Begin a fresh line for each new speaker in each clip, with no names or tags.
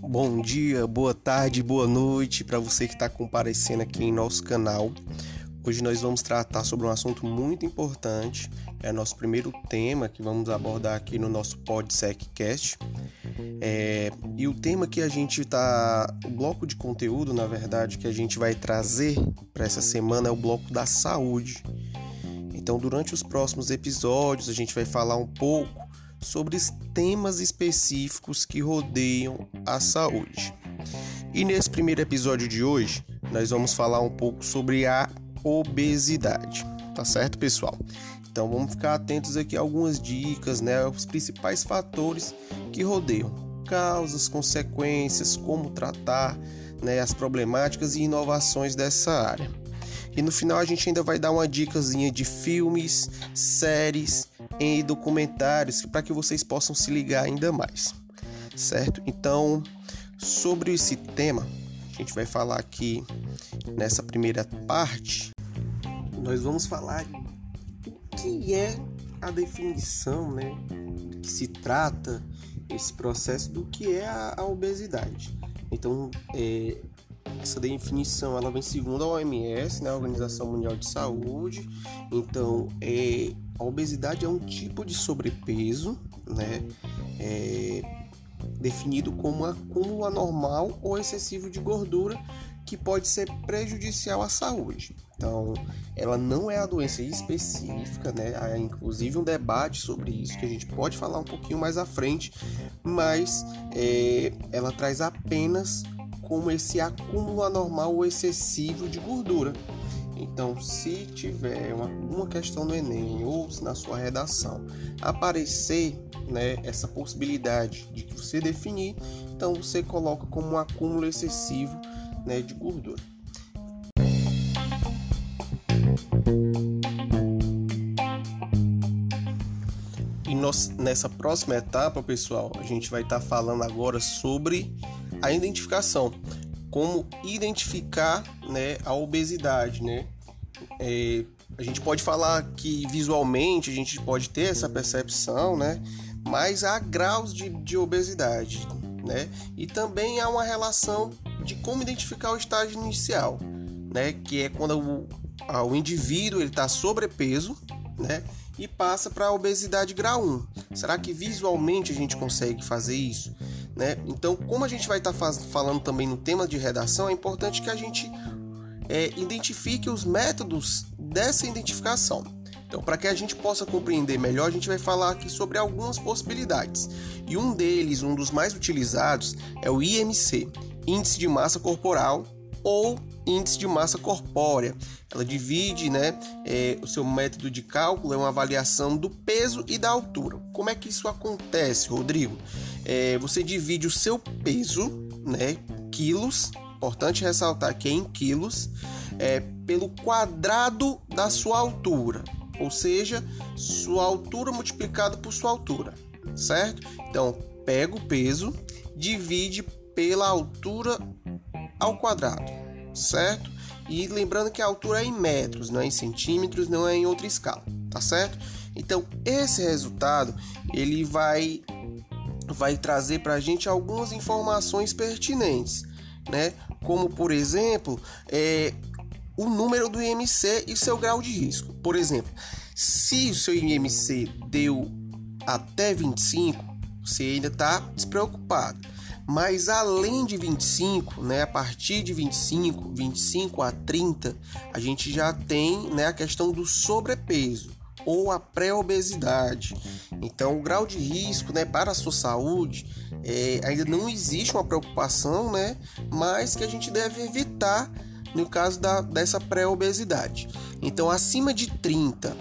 Bom dia, boa tarde, boa noite para você que está comparecendo aqui em nosso canal. Hoje nós vamos tratar sobre um assunto muito importante, é nosso primeiro tema que vamos abordar aqui no nosso PodSecCast. É, e o tema que a gente está, o bloco de conteúdo, na verdade, que a gente vai trazer para essa semana é o bloco da saúde. Então, durante os próximos episódios, a gente vai falar um pouco sobre temas específicos que rodeiam a saúde. E nesse primeiro episódio de hoje, nós vamos falar um pouco sobre a obesidade. Tá certo, pessoal? Então vamos ficar atentos aqui a algumas dicas, né, os principais fatores que rodeiam causas, consequências, como tratar, né, as problemáticas e inovações dessa área. E no final a gente ainda vai dar uma dicasinha de filmes, séries e documentários para que vocês possam se ligar ainda mais. Certo? Então, sobre esse tema, a gente vai falar aqui nessa primeira parte. Nós vamos falar o que é a definição, né? Que se trata esse processo do que é a, a obesidade. Então, é, essa definição ela vem segundo a OMS, né, a Organização Mundial de Saúde. Então, é, a obesidade é um tipo de sobrepeso, né, é, definido como acúmulo anormal ou excessivo de gordura que pode ser prejudicial à saúde. Então, ela não é a doença específica, né? Há inclusive um debate sobre isso que a gente pode falar um pouquinho mais à frente, mas é, ela traz apenas como esse acúmulo anormal ou excessivo de gordura. Então, se tiver uma, uma questão no Enem ou se na sua redação aparecer né, essa possibilidade de você definir, então você coloca como um acúmulo excessivo né, de gordura. E nessa próxima etapa, pessoal, a gente vai estar tá falando agora sobre a identificação, como identificar né, a obesidade, né? É, a gente pode falar que visualmente a gente pode ter essa percepção, né? Mas há graus de, de obesidade, né? E também há uma relação de como identificar o estágio inicial, né? Que é quando o, o indivíduo ele está sobrepeso, né? E passa para a obesidade grau 1. Será que visualmente a gente consegue fazer isso? Né? Então, como a gente vai estar tá falando também no tema de redação, é importante que a gente é, identifique os métodos dessa identificação. Então, para que a gente possa compreender melhor, a gente vai falar aqui sobre algumas possibilidades. E um deles, um dos mais utilizados, é o IMC, Índice de Massa Corporal ou Índice de Massa Corpórea. Ela divide, né, é, o seu método de cálculo é uma avaliação do peso e da altura. Como é que isso acontece, Rodrigo? É, você divide o seu peso, né, quilos, importante ressaltar que é em quilos, é, pelo quadrado da sua altura, ou seja, sua altura multiplicada por sua altura, certo? Então, pega o peso, divide pela altura ao quadrado, certo? E lembrando que a altura é em metros, não é em centímetros, não é em outra escala, tá certo? Então, esse resultado ele vai vai trazer para a gente algumas informações pertinentes, né? Como por exemplo, é, o número do IMC e seu grau de risco. Por exemplo, se o seu IMC deu até 25, você ainda está despreocupado. Mas além de 25, né, a partir de 25, 25 a 30, a gente já tem né, a questão do sobrepeso ou a pré-obesidade. Então, o grau de risco né, para a sua saúde é, ainda não existe uma preocupação, né, mas que a gente deve evitar no caso da, dessa pré-obesidade. Então, acima de 30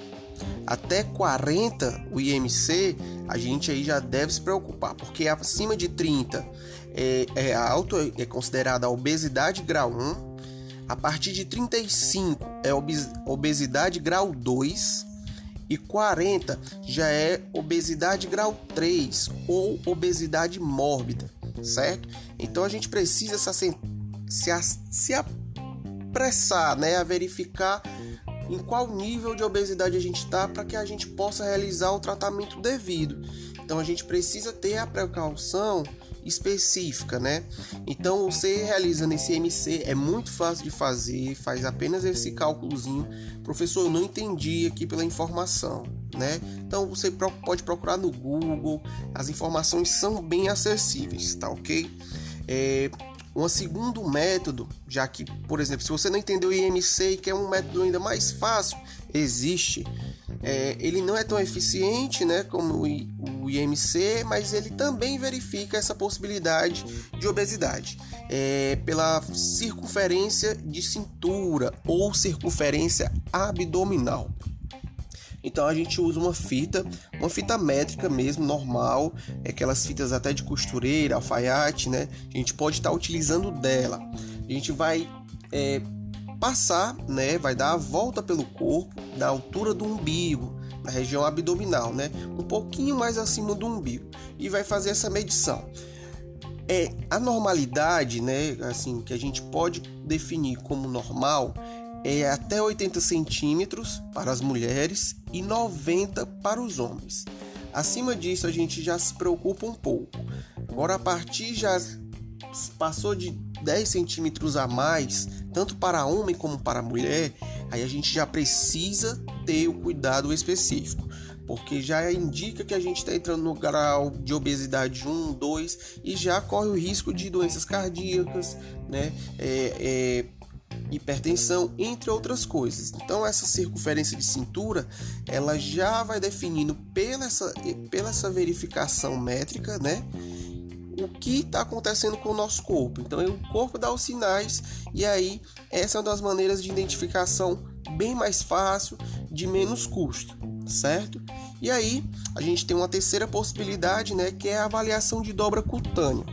até 40 o IMC, a gente aí já deve se preocupar, porque acima de 30 é, é alto, é considerada obesidade grau 1. A partir de 35 é obesidade grau 2 e 40 já é obesidade grau 3 ou obesidade mórbida, certo? Então a gente precisa se, se, se apressar, né, a verificar em qual nível de obesidade a gente está para que a gente possa realizar o tratamento devido. Então a gente precisa ter a precaução específica, né? Então você realiza nesse MC é muito fácil de fazer, faz apenas esse cálculozinho. Professor, eu não entendi aqui pela informação, né? Então você pode procurar no Google, as informações são bem acessíveis, tá ok? É, um segundo método, já que, por exemplo, se você não entendeu o IMC e quer um método ainda mais fácil, existe. É, ele não é tão eficiente né, como o IMC, mas ele também verifica essa possibilidade de obesidade é, pela circunferência de cintura ou circunferência abdominal. Então a gente usa uma fita, uma fita métrica mesmo, normal, aquelas fitas até de costureira, alfaiate, né? A gente pode estar tá utilizando dela. A gente vai é, passar, né? Vai dar a volta pelo corpo, da altura do umbigo, na região abdominal, né? Um pouquinho mais acima do umbigo e vai fazer essa medição. É a normalidade, né? Assim que a gente pode definir como normal é até 80 centímetros para as mulheres e 90 para os homens. Acima disso a gente já se preocupa um pouco. Agora a partir já passou de 10 centímetros a mais, tanto para homem como para mulher, aí a gente já precisa ter o cuidado específico, porque já indica que a gente está entrando no grau de obesidade 1, 2 e já corre o risco de doenças cardíacas, né? É, é, hipertensão, entre outras coisas. Então essa circunferência de cintura, ela já vai definindo pela essa, pela essa verificação métrica, né? O que está acontecendo com o nosso corpo. Então o corpo dá os sinais e aí essa é uma das maneiras de identificação bem mais fácil, de menos custo, certo? E aí a gente tem uma terceira possibilidade, né? Que é a avaliação de dobra cutânea.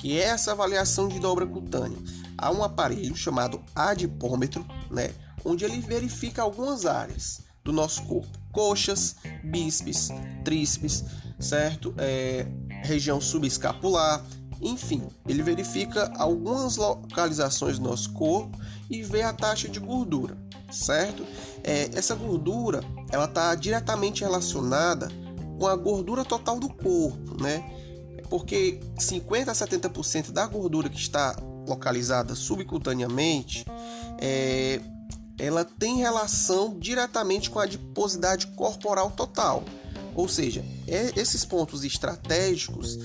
Que é essa avaliação de dobra cutânea há um aparelho chamado adipômetro, né, onde ele verifica algumas áreas do nosso corpo: coxas, bíceps, tríceps, certo? É, região subescapular, enfim, ele verifica algumas localizações do nosso corpo e vê a taxa de gordura, certo? É, essa gordura ela está diretamente relacionada com a gordura total do corpo, né? Porque 50 a 70% da gordura que está localizada subcutaneamente, é, ela tem relação diretamente com a adiposidade corporal total. Ou seja, esses pontos estratégicos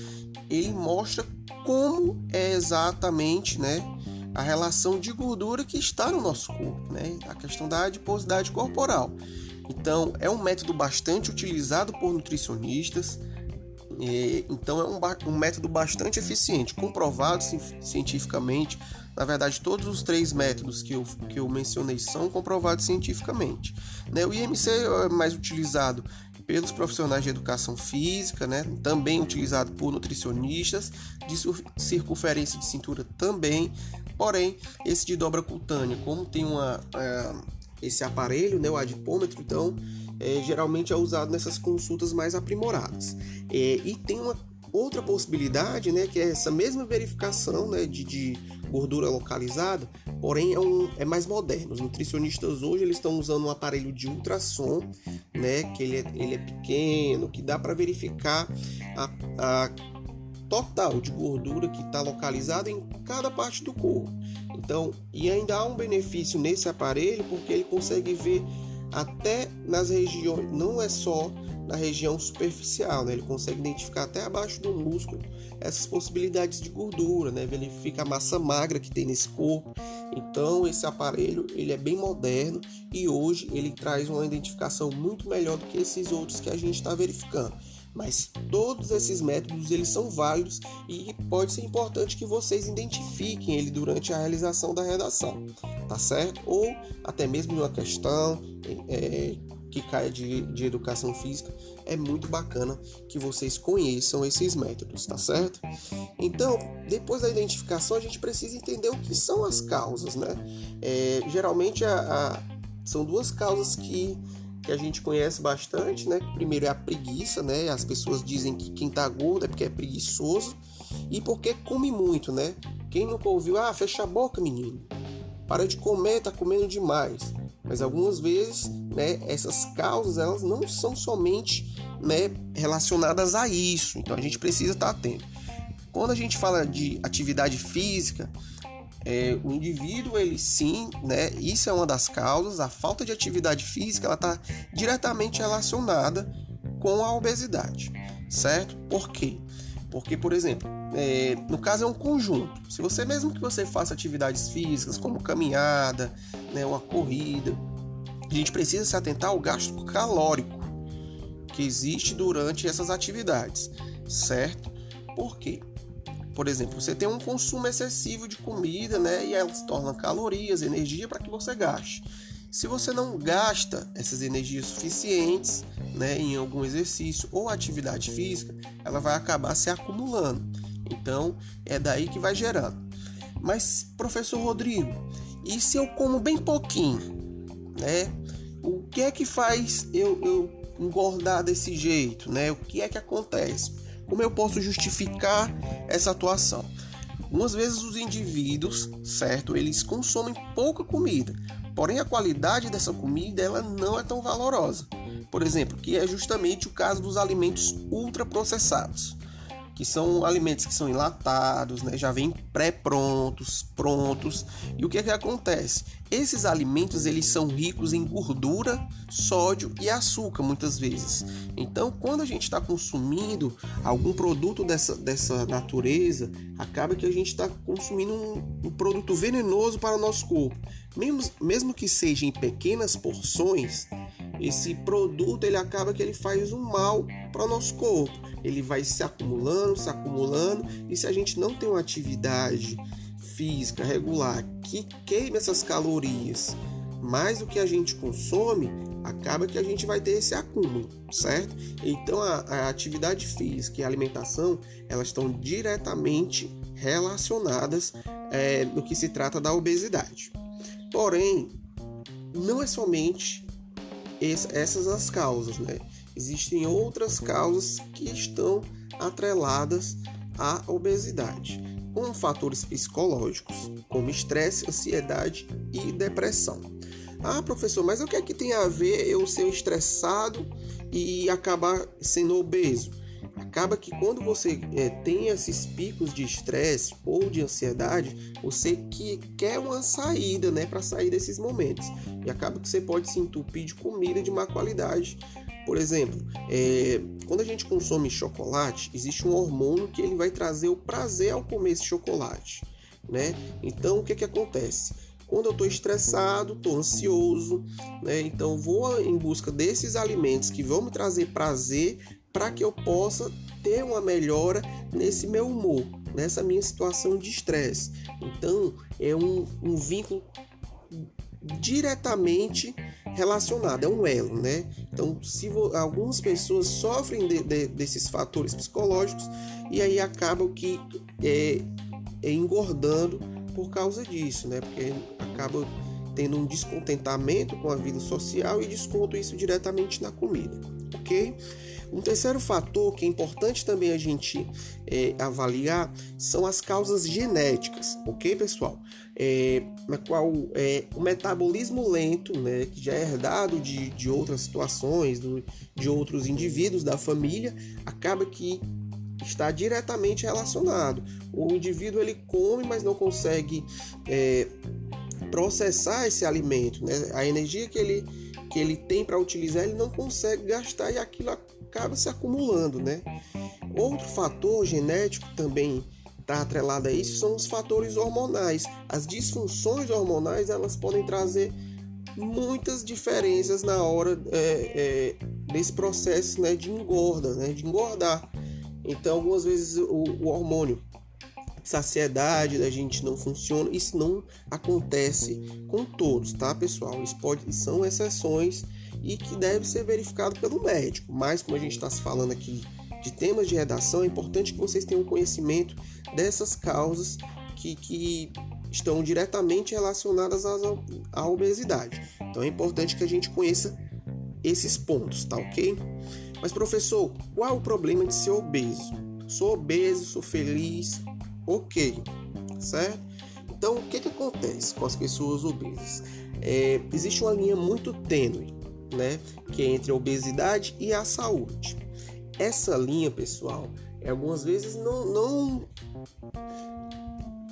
ele mostra como é exatamente né, a relação de gordura que está no nosso corpo, né, a questão da adiposidade corporal. Então, é um método bastante utilizado por nutricionistas, é, então é um, um, método bastante eficiente, comprovado cientificamente. Na verdade, todos os três métodos que eu, que eu mencionei são comprovados cientificamente. Né? O IMC é mais utilizado pelos profissionais de educação física, né? também utilizado por nutricionistas, de circunferência de cintura também. Porém, esse de dobra cutânea, como tem uma, uh, esse aparelho, né, o adipômetro, então é, geralmente é usado nessas consultas mais aprimoradas. É, e tem uma outra possibilidade, né, que é essa mesma verificação né, de, de gordura localizada, porém é, um, é mais moderno. Os nutricionistas hoje eles estão usando um aparelho de ultrassom, né, que ele é, ele é pequeno, que dá para verificar a, a total de gordura que está localizada em cada parte do corpo. Então, e ainda há um benefício nesse aparelho porque ele consegue ver até nas regiões, não é só na região superficial, né? Ele consegue identificar até abaixo do músculo essas possibilidades de gordura, né? Verifica a massa magra que tem nesse corpo. Então, esse aparelho, ele é bem moderno e hoje ele traz uma identificação muito melhor do que esses outros que a gente está verificando. Mas todos esses métodos eles são válidos e pode ser importante que vocês identifiquem ele durante a realização da redação, tá certo? Ou até mesmo uma questão é, que caia de, de educação física, é muito bacana que vocês conheçam esses métodos, tá certo? Então, depois da identificação, a gente precisa entender o que são as causas, né? É, geralmente a, a, são duas causas que que a gente conhece bastante, né? Primeiro é a preguiça, né? As pessoas dizem que quem tá gordo é porque é preguiçoso e porque come muito, né? Quem nunca ouviu, ah, fecha a boca, menino. Para de comer, tá comendo demais. Mas algumas vezes, né, essas causas elas não são somente né, relacionadas a isso. Então a gente precisa estar atento. Quando a gente fala de atividade física, é, o indivíduo, ele sim, né? Isso é uma das causas. A falta de atividade física, ela está diretamente relacionada com a obesidade, certo? Por quê? Porque, por exemplo, é, no caso é um conjunto. Se você mesmo que você faça atividades físicas, como caminhada, né, uma corrida, a gente precisa se atentar ao gasto calórico que existe durante essas atividades, certo? Por quê? Por exemplo, você tem um consumo excessivo de comida, né? E ela se torna calorias, energia para que você gaste. Se você não gasta essas energias suficientes, né, em algum exercício ou atividade física, ela vai acabar se acumulando. Então, é daí que vai gerando. Mas, professor Rodrigo, e se eu como bem pouquinho, né? O que é que faz eu, eu engordar desse jeito, né? O que é que acontece? Como eu posso justificar essa atuação? Algumas vezes os indivíduos, certo, eles consomem pouca comida, porém a qualidade dessa comida ela não é tão valorosa. Por exemplo, que é justamente o caso dos alimentos ultraprocessados que são alimentos que são enlatados, né? já vêm pré-prontos, prontos. E o que é que acontece? Esses alimentos eles são ricos em gordura, sódio e açúcar muitas vezes. Então, quando a gente está consumindo algum produto dessa, dessa natureza, acaba que a gente está consumindo um, um, produto venenoso para o nosso corpo. Mesmo, mesmo que seja em pequenas porções, esse produto ele acaba que ele faz um mal para o nosso corpo. Ele vai se acumulando, se acumulando, e se a gente não tem uma atividade física regular que queime essas calorias mais do que a gente consome, acaba que a gente vai ter esse acúmulo, certo? Então a, a atividade física e a alimentação elas estão diretamente relacionadas é, no que se trata da obesidade. Porém, não é somente essas as causas, né? Existem outras causas que estão atreladas à obesidade, como fatores psicológicos, como estresse, ansiedade e depressão. Ah, professor, mas o que é que tem a ver eu ser estressado e acabar sendo obeso? Acaba que quando você é, tem esses picos de estresse ou de ansiedade, você que quer uma saída, né, para sair desses momentos. E acaba que você pode se entupir de comida de má qualidade. Por exemplo, é, quando a gente consome chocolate, existe um hormônio que ele vai trazer o prazer ao comer esse chocolate, né? Então, o que que acontece? Quando eu estou estressado, estou ansioso, né? Então vou em busca desses alimentos que vão me trazer prazer para que eu possa ter uma melhora nesse meu humor, nessa minha situação de estresse. Então, é um, um vínculo diretamente relacionado, é um elo, né? Então, se algumas pessoas sofrem de, de, desses fatores psicológicos e aí acabam que é, é engordando por causa disso, né? Porque acaba tendo um descontentamento com a vida social e desconto isso diretamente na comida, ok? Um terceiro fator que é importante também a gente é, avaliar são as causas genéticas, ok, pessoal? É, na qual é, o metabolismo lento, né, que já é herdado de, de outras situações, do, de outros indivíduos da família, acaba que está diretamente relacionado. O indivíduo ele come, mas não consegue é, processar esse alimento, né? A energia que ele que ele tem para utilizar, ele não consegue gastar e aquilo acaba se acumulando, né? Outro fator genético também está atrelado a isso são os fatores hormonais. As disfunções hormonais elas podem trazer muitas diferenças na hora é, é, desse processo né, de engorda, né, de engordar. Então, algumas vezes o, o hormônio saciedade da gente não funciona. Isso não acontece com todos, tá, pessoal? Isso pode, são exceções e que deve ser verificado pelo médico. Mas como a gente está falando aqui de temas de redação, é importante que vocês tenham conhecimento dessas causas que, que estão diretamente relacionadas à obesidade. Então é importante que a gente conheça esses pontos, tá ok? Mas professor, qual é o problema de ser obeso? Sou obeso, sou feliz, ok, certo? Então, o que, que acontece com as pessoas obesas? É, existe uma linha muito tênue, né, que é entre a obesidade e a saúde. Essa linha, pessoal, algumas vezes não, não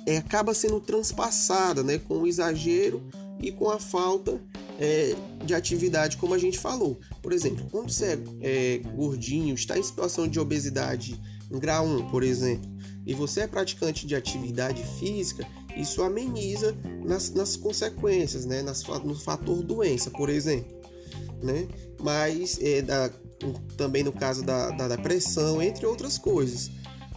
é, acaba sendo transpassada, né, com o exagero e com a falta é, de atividade, como a gente falou. Por exemplo, quando você é, é gordinho, está em situação de obesidade em grau 1, por exemplo, e você é praticante de atividade física, isso ameniza nas, nas consequências, né? Nas, no fator doença, por exemplo. Né? Mas é, da, também no caso da, da depressão, entre outras coisas.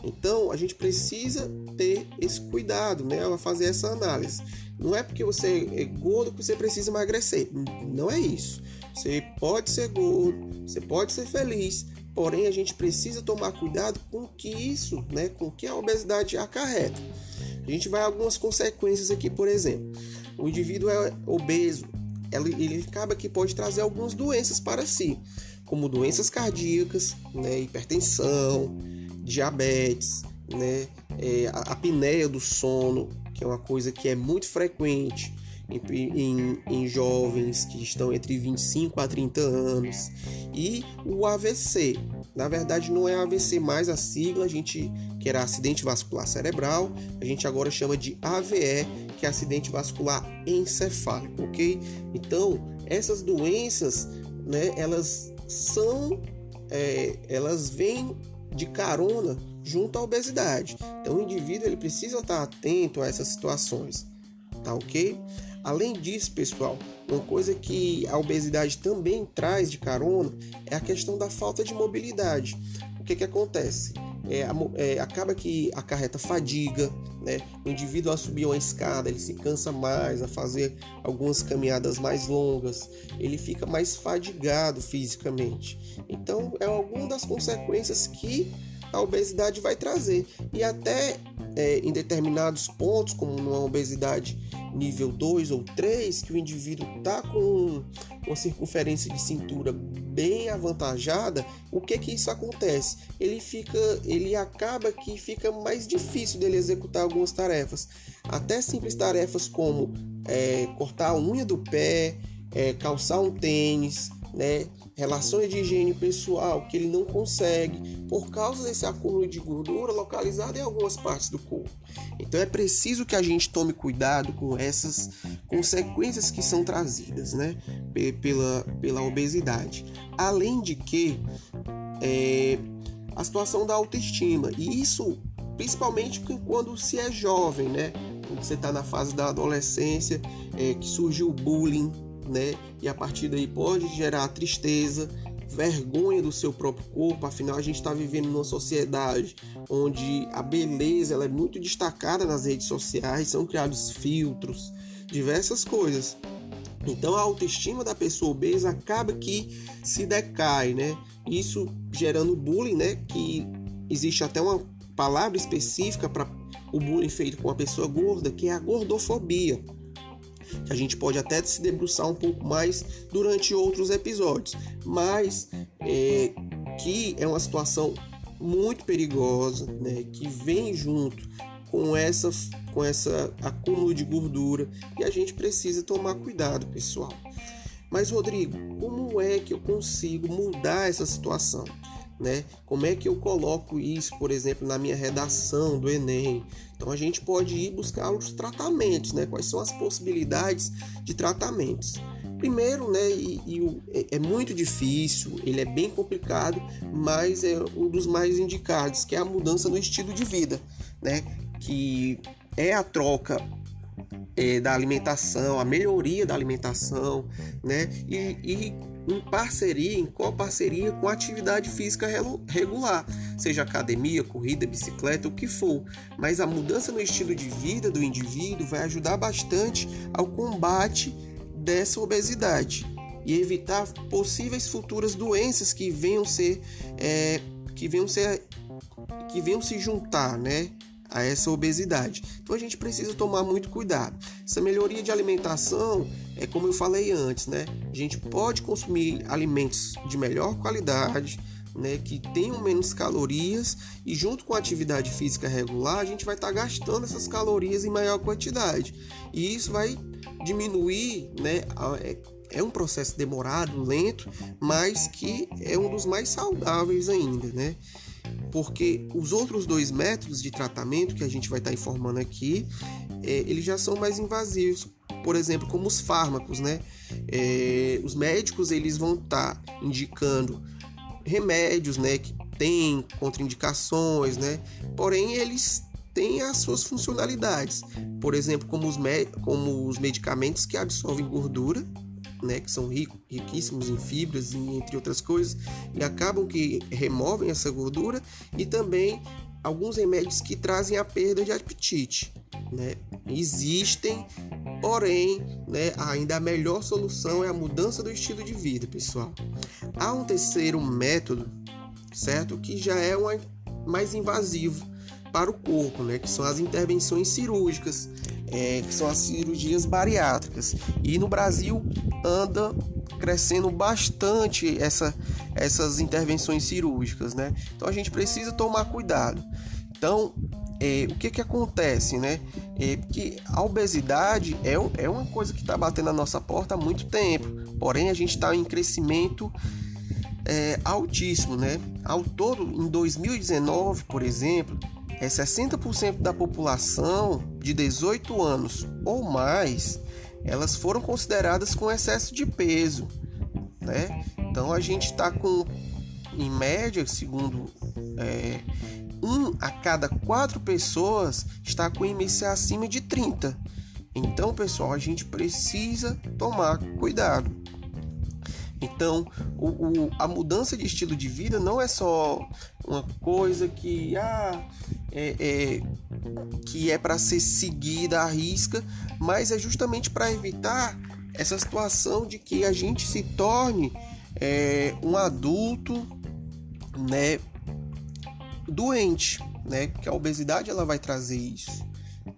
Então a gente precisa ter esse cuidado, né, ao fazer essa análise. Não é porque você é gordo que você precisa emagrecer. Não é isso. Você pode ser gordo, você pode ser feliz, porém a gente precisa tomar cuidado com que isso, né, com que a obesidade acarreta. A gente vai algumas consequências aqui, por exemplo, o indivíduo é obeso, ele, acaba que pode trazer algumas doenças para si, como doenças cardíacas, né, hipertensão, diabetes, né, é, a apneia do sono, que é uma coisa que é muito frequente em, em, jovens que estão entre 25 a 30 anos, e o AVC. Na verdade, não é AVC mais a sigla, a gente que era acidente vascular cerebral, a gente agora chama de AVE, que é acidente vascular encefálico, ok? Então, essas doenças, né, elas são, é, elas vêm de carona junto à obesidade. Então o indivíduo ele precisa estar atento a essas situações, tá ok? Além disso, pessoal, uma coisa que a obesidade também traz de carona é a questão da falta de mobilidade. O que, que acontece? É, é, acaba que acarreta fadiga, né? O indivíduo a subir uma escada, ele se cansa mais, a fazer algumas caminhadas mais longas, ele fica mais fadigado fisicamente. Então, é alguma das consequências que a obesidade vai trazer. E até é, em determinados pontos, como numa obesidade nível 2 ou 3, que o indivíduo está com uma circunferência de cintura bem avantajada, o que que isso acontece? Ele fica, ele acaba que fica mais difícil dele executar algumas tarefas, até simples tarefas como é, cortar a unha do pé, é, calçar um tênis, né? relações de higiene pessoal que ele não consegue por causa desse acúmulo de gordura localizado em algumas partes do corpo. Então é preciso que a gente tome cuidado com essas consequências que são trazidas né, pela, pela obesidade. Além de que é, a situação da autoestima, e isso principalmente quando se é jovem, né? Quando você está na fase da adolescência, é, que surge o bullying, né? E a partir daí pode gerar tristeza, vergonha do seu próprio corpo, afinal a gente está vivendo numa sociedade onde a beleza ela é muito destacada nas redes sociais, são criados filtros, diversas coisas. Então a autoestima da pessoa obesa acaba que se decai, né? Isso gerando bullying, né? Que existe até uma palavra específica para o bullying feito com a pessoa gorda, que é a gordofobia que a gente pode até se debruçar um pouco mais durante outros episódios, mas é, que é uma situação muito perigosa, né, que vem junto com essa com essa acúmulo de gordura e a gente precisa tomar cuidado, pessoal. Mas Rodrigo, como é que eu consigo mudar essa situação? Né? Como é que eu coloco isso, por exemplo, na minha redação do Enem? Então a gente pode ir buscar os tratamentos, né? Quais são as possibilidades de tratamentos? Primeiro, né, e, e é, é muito difícil, ele é bem complicado, mas é um dos mais indicados, que é a mudança no estilo de vida, né? Que é a troca é, da alimentação, a melhoria da alimentação, né? E, e em parceria, em parceria com a atividade física regular, seja academia, corrida, bicicleta, o que for. Mas a mudança no estilo de vida do indivíduo vai ajudar bastante ao combate dessa obesidade e evitar possíveis futuras doenças que venham ser é, que venham ser que venham se juntar, né? A essa obesidade. Então a gente precisa tomar muito cuidado. Essa melhoria de alimentação é como eu falei antes, né? A gente pode consumir alimentos de melhor qualidade, né, que tenham menos calorias e junto com a atividade física regular, a gente vai estar tá gastando essas calorias em maior quantidade. E isso vai diminuir, né, é, é um processo demorado, lento, mas que é um dos mais saudáveis ainda, né? Porque os outros dois métodos de tratamento que a gente vai estar tá informando aqui, é, eles já são mais invasivos, por exemplo, como os fármacos, né? É, os médicos eles vão estar tá indicando remédios, né, que têm contraindicações, né? Porém, eles têm as suas funcionalidades. Por exemplo, como os, como os medicamentos que absorvem gordura, né, que são rico, riquíssimos em fibras e entre outras coisas, e acabam que removem essa gordura, e também alguns remédios que trazem a perda de apetite. Né? Existem, porém, né, ainda a melhor solução é a mudança do estilo de vida, pessoal. Há um terceiro método, certo? Que já é um mais invasivo para o corpo, né? Que são as intervenções cirúrgicas, é, que são as cirurgias bariátricas. E no Brasil anda crescendo bastante essa, essas intervenções cirúrgicas, né? Então a gente precisa tomar cuidado. Então, é, o que que acontece, né? É a obesidade é, é uma coisa que está batendo na nossa porta há muito tempo. Porém, a gente está em crescimento é, altíssimo, né? Ao todo, em 2019, por exemplo, é 60% da população de 18 anos ou mais, elas foram consideradas com excesso de peso, né? Então a gente está com, em média, segundo é, um a cada quatro pessoas está com IMC acima de 30. Então, pessoal, a gente precisa tomar cuidado. Então, o, o, a mudança de estilo de vida não é só uma coisa que ah, é, é que é para ser seguida à risca, mas é justamente para evitar essa situação de que a gente se torne é, um adulto, né, doente, né? Que a obesidade ela vai trazer isso.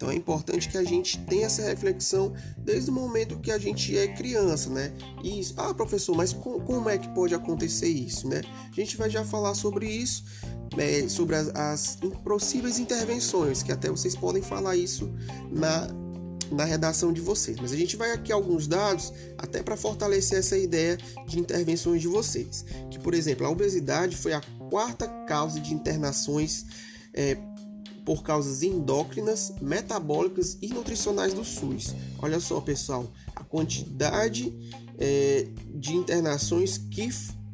Então é importante que a gente tenha essa reflexão desde o momento que a gente é criança, né? Isso. Ah, professor, mas como é que pode acontecer isso, né? A gente vai já falar sobre isso, né? sobre as, as possíveis intervenções, que até vocês podem falar isso na na redação de vocês. Mas a gente vai aqui alguns dados até para fortalecer essa ideia de intervenções de vocês. Que, por exemplo, a obesidade foi a quarta causa de internações é, por causas endócrinas, metabólicas e nutricionais do SUS. Olha só, pessoal, a quantidade é, de internações que,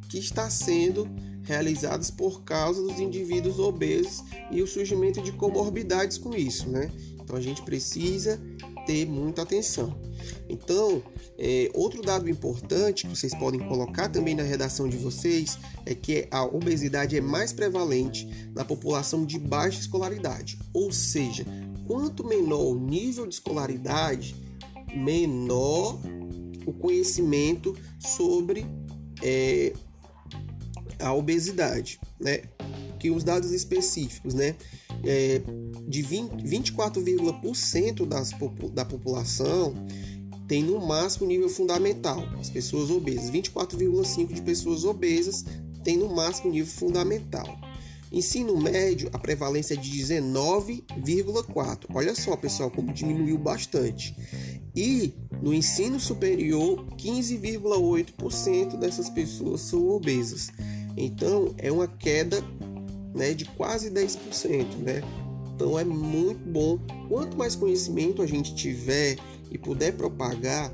que está sendo realizadas por causa dos indivíduos obesos e o surgimento de comorbidades com isso, né? Então a gente precisa ter muita atenção. Então, é, outro dado importante que vocês podem colocar também na redação de vocês é que a obesidade é mais prevalente na população de baixa escolaridade, ou seja, quanto menor o nível de escolaridade, menor o conhecimento sobre é, a obesidade, né? Que os dados específicos, né? é, de 24,% das, da população tem no máximo nível fundamental, as pessoas obesas. 24,5% de pessoas obesas tem no máximo nível fundamental. Ensino médio, a prevalência é de 19,4%. Olha só, pessoal, como diminuiu bastante. E no ensino superior, 15,8% dessas pessoas são obesas. Então, é uma queda né, de quase 10%, né? Então é muito bom. Quanto mais conhecimento a gente tiver e puder propagar,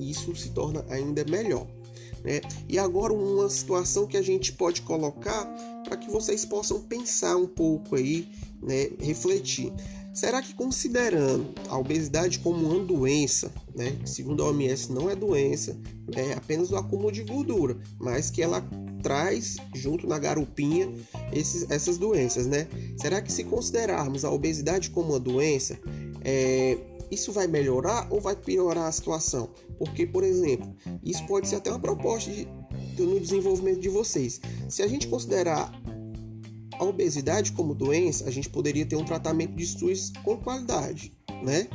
isso se torna ainda melhor. Né? E agora uma situação que a gente pode colocar para que vocês possam pensar um pouco aí, né? refletir. Será que considerando a obesidade como uma doença, né? segundo a OMS não é doença, é apenas o acúmulo de gordura, mas que ela traz junto na garupinha esses, essas doenças, né? Será que se considerarmos a obesidade como uma doença, é, isso vai melhorar ou vai piorar a situação? Porque, por exemplo, isso pode ser até uma proposta de, no desenvolvimento de vocês. Se a gente considerar a obesidade como doença, a gente poderia ter um tratamento de SUS com qualidade, né?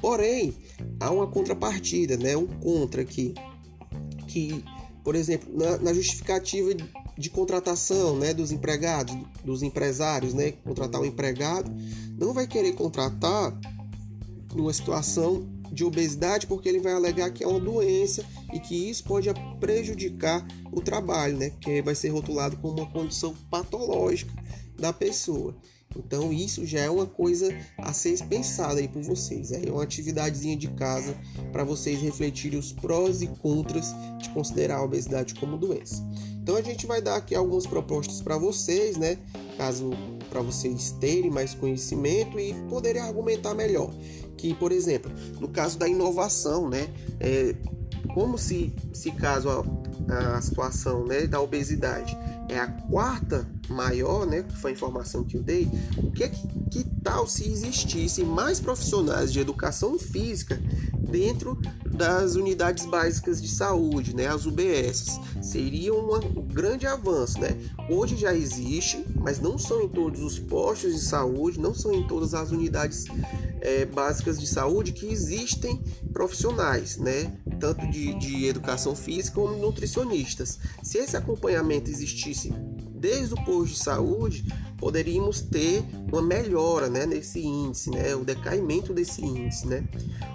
Porém, há uma contrapartida, né? Um contra aqui, que por exemplo, na, na justificativa de contratação, né, dos empregados, dos empresários, né, contratar um empregado, não vai querer contratar numa situação de obesidade porque ele vai alegar que é uma doença e que isso pode prejudicar o trabalho, né? Porque vai ser rotulado como uma condição patológica da pessoa. Então isso já é uma coisa a ser pensada aí por vocês. É uma atividadezinha de casa para vocês refletirem os prós e contras de considerar a obesidade como doença. Então a gente vai dar aqui algumas propostas para vocês, né? Caso para vocês terem mais conhecimento e poderem argumentar melhor. Que, por exemplo, no caso da inovação, né? É, como se, se caso a, a situação né, da obesidade é a quarta maior, né, que foi a informação que eu dei, o que, que tal se existissem mais profissionais de educação física dentro das unidades básicas de saúde, né, as UBS? Seria um grande avanço, né? Hoje já existe, mas não são em todos os postos de saúde, não são em todas as unidades é, básicas de saúde que existem profissionais, né? Tanto de, de educação física como nutricionistas. Se esse acompanhamento existisse desde o posto de saúde, poderíamos ter uma melhora né, nesse índice, né, o decaimento desse índice. Né.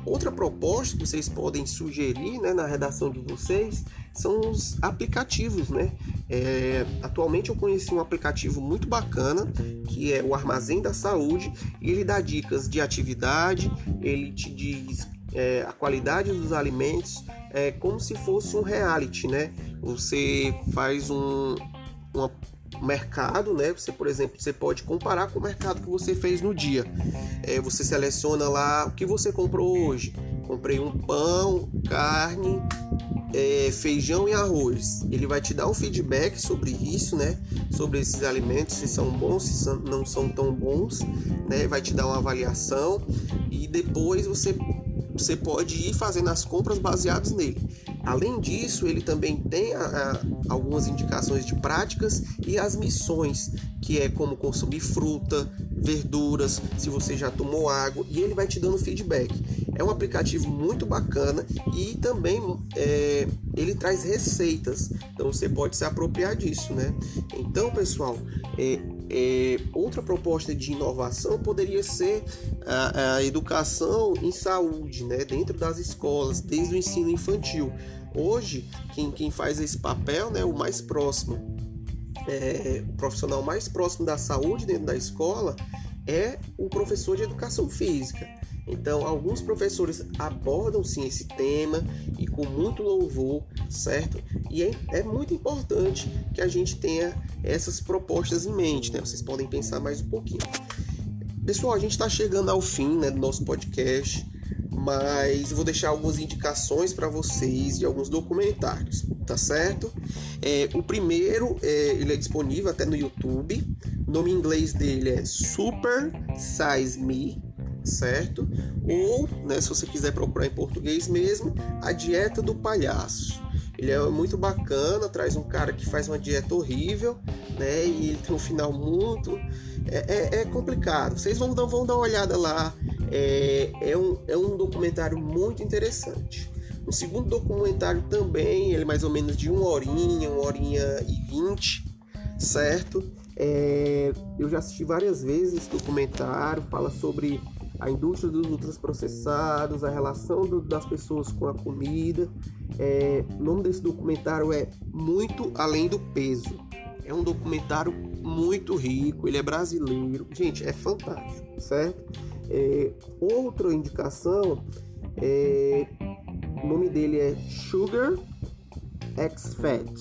Outra proposta que vocês podem sugerir né, na redação de vocês são os aplicativos. Né. É, atualmente eu conheci um aplicativo muito bacana que é o Armazém da Saúde e ele dá dicas de atividade, ele te diz é, a qualidade dos alimentos, é como se fosse um reality, né? Você faz um, uma mercado, né? Você, por exemplo, você pode comparar com o mercado que você fez no dia. É, você seleciona lá o que você comprou hoje. Comprei um pão, carne, é, feijão e arroz. Ele vai te dar um feedback sobre isso, né? Sobre esses alimentos, se são bons, se são, não são tão bons, né? Vai te dar uma avaliação e depois você você pode ir fazendo as compras baseadas nele. Além disso, ele também tem a, a, algumas indicações de práticas e as missões, que é como consumir fruta, verduras, se você já tomou água, e ele vai te dando feedback. É um aplicativo muito bacana e também é, ele traz receitas, então você pode se apropriar disso, né? Então, pessoal, é, é, outra proposta de inovação poderia ser a, a, educação em saúde, né, dentro das escolas, desde o ensino infantil. Hoje, quem, quem faz esse papel, né, o mais próximo, é, o profissional mais próximo da saúde dentro da escola é o professor de educação física. Então, alguns professores abordam sim esse tema e com muito louvor, certo? E é, é muito importante que a gente tenha essas propostas em mente, né? Vocês podem pensar mais um pouquinho. Pessoal, a gente está chegando ao fim né, do nosso podcast, mas vou deixar algumas indicações para vocês de alguns documentários, tá certo? É, o primeiro, é, ele é disponível até no YouTube. O nome em inglês dele é Super Size Me certo? Ou, né, se você quiser procurar em português mesmo, a dieta do palhaço. Ele é muito bacana, traz um cara que faz uma dieta horrível, né? E ele tem um final muito. É, é, é complicado. Vocês vão, vão dar uma olhada lá. É, é, um, é um documentário muito interessante. O segundo documentário também, ele é mais ou menos de uma horinha, uma horinha e vinte, certo? É, eu já assisti várias vezes esse documentário, fala sobre a indústria dos ultraprocessados, a relação do, das pessoas com a comida. É, o nome desse documentário é Muito Além do Peso. É um documentário muito rico, ele é brasileiro. Gente, é fantástico, certo? É, outra indicação, é, o nome dele é Sugar X Fat,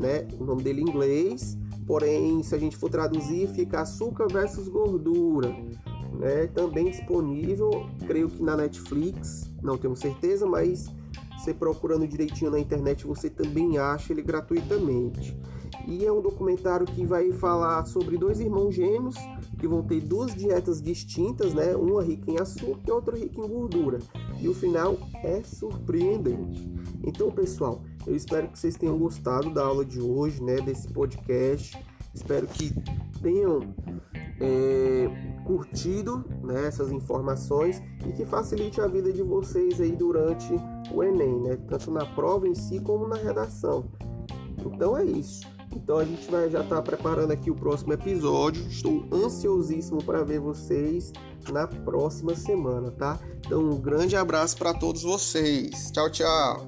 né? O nome dele em inglês, porém, se a gente for traduzir, fica açúcar versus gordura né? Também disponível, creio que na Netflix, não tenho certeza, mas você procurando direitinho na internet você também acha ele gratuitamente. E é um documentário que vai falar sobre dois irmãos gêmeos que vão ter duas dietas distintas, né? Uma rica em açúcar e outra rica em gordura. E o final é surpreendente. Então, pessoal, eu espero que vocês tenham gostado da aula de hoje, né? Desse podcast. Espero que tenham é, curtido né, essas informações e que facilite a vida de vocês aí durante o Enem, né? Tanto na prova em si como na redação. Então é isso. Então a gente vai já estar tá preparando aqui o próximo episódio. Estou ansiosíssimo para ver vocês na próxima semana, tá? Então um grande abraço para todos vocês. Tchau, tchau.